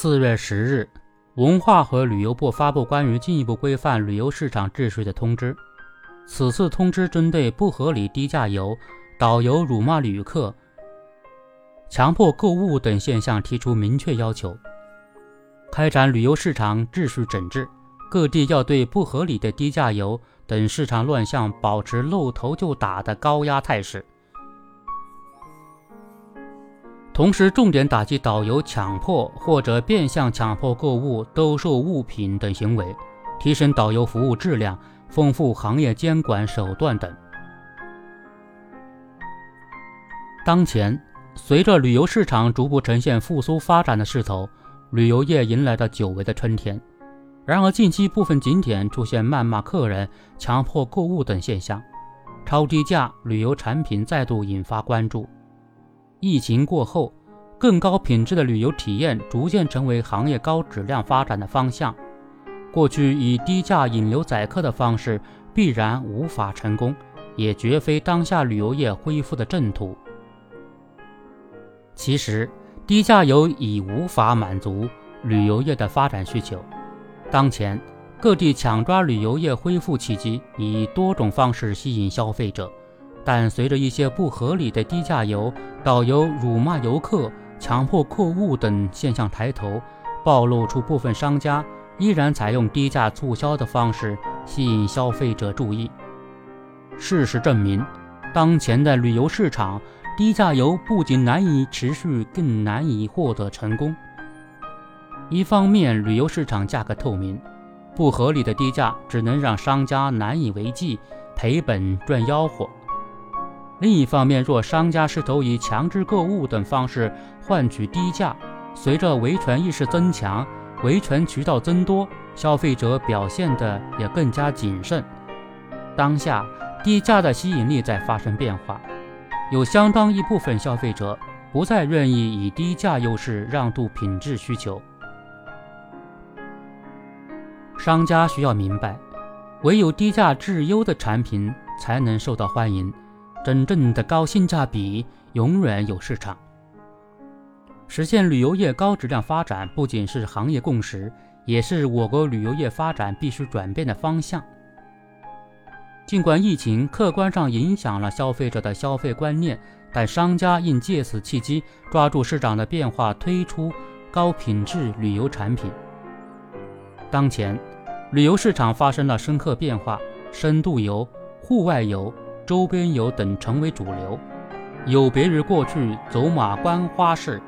四月十日，文化和旅游部发布关于进一步规范旅游市场秩序的通知。此次通知针对不合理低价游、导游辱骂旅客、强迫购物等现象提出明确要求，开展旅游市场秩序整治。各地要对不合理的低价游等市场乱象保持露头就打的高压态势。同时，重点打击导游强迫或者变相强迫购物、兜售物品等行为，提升导游服务质量，丰富行业监管手段等。当前，随着旅游市场逐步呈现复苏发展的势头，旅游业迎来了久违的春天。然而，近期部分景点出现谩骂客人、强迫购物等现象，超低价旅游产品再度引发关注。疫情过后，更高品质的旅游体验逐渐成为行业高质量发展的方向。过去以低价引流宰客的方式必然无法成功，也绝非当下旅游业恢复的正途。其实，低价游已无法满足旅游业的发展需求。当前，各地抢抓旅游业恢复契机，以多种方式吸引消费者。但随着一些不合理的低价游、导游辱骂游客、强迫购物等现象抬头，暴露出部分商家依然采用低价促销的方式吸引消费者注意。事实证明，当前的旅游市场，低价游不仅难以持续，更难以获得成功。一方面，旅游市场价格透明，不合理的低价只能让商家难以为继，赔本赚吆喝。另一方面，若商家试图以强制购物等方式换取低价，随着维权意识增强、维权渠道增多，消费者表现的也更加谨慎。当下，低价的吸引力在发生变化，有相当一部分消费者不再愿意以低价优势让渡品质需求。商家需要明白，唯有低价质优的产品才能受到欢迎。真正的高性价比永远有市场。实现旅游业高质量发展，不仅是行业共识，也是我国旅游业发展必须转变的方向。尽管疫情客观上影响了消费者的消费观念，但商家应借此契机抓住市场的变化，推出高品质旅游产品。当前，旅游市场发生了深刻变化，深度游、户外游。周边游等成为主流，有别于过去走马观花式、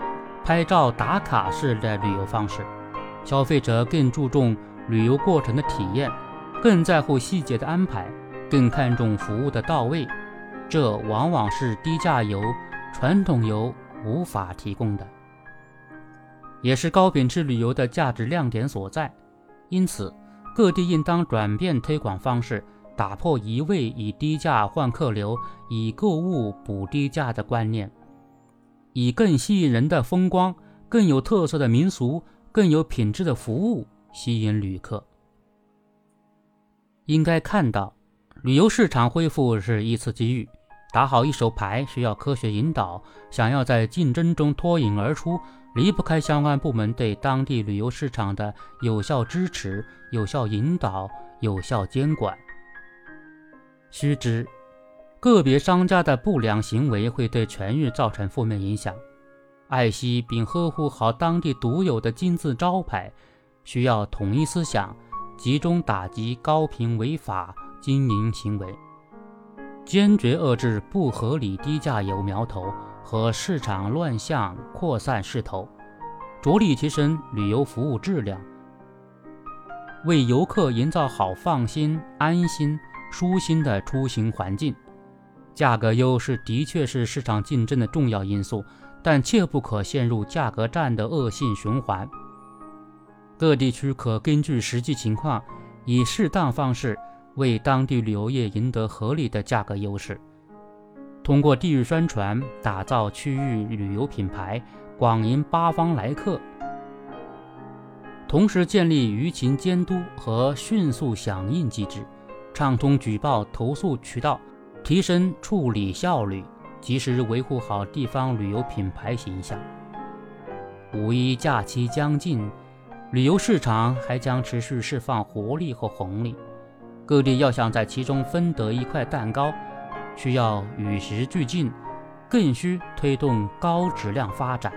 拍照打卡式的旅游方式，消费者更注重旅游过程的体验，更在乎细节的安排，更看重服务的到位。这往往是低价游、传统游无法提供的，也是高品质旅游的价值亮点所在。因此，各地应当转变推广方式。打破一味以低价换客流、以购物补低价的观念，以更吸引人的风光、更有特色的民俗、更有品质的服务吸引旅客。应该看到，旅游市场恢复是一次机遇，打好一手牌需要科学引导。想要在竞争中脱颖而出，离不开相关部门对当地旅游市场的有效支持、有效引导、有效监管。须知，个别商家的不良行为会对全域造成负面影响。爱惜并呵护好当地独有的金字招牌，需要统一思想，集中打击高频违法经营行为，坚决遏制不合理低价游苗头和市场乱象扩散势头，着力提升旅游服务质量，为游客营造好放心、安心。舒心的出行环境，价格优势的确是市场竞争的重要因素，但切不可陷入价格战的恶性循环。各地区可根据实际情况，以适当方式为当地旅游业赢得合理的价格优势，通过地域宣传打造区域旅游品牌，广迎八方来客。同时建立舆情监督和迅速响应机制。畅通举报投诉渠道，提升处理效率，及时维护好地方旅游品牌形象。五一假期将近，旅游市场还将持续释放活力和红利。各地要想在其中分得一块蛋糕，需要与时俱进，更需推动高质量发展。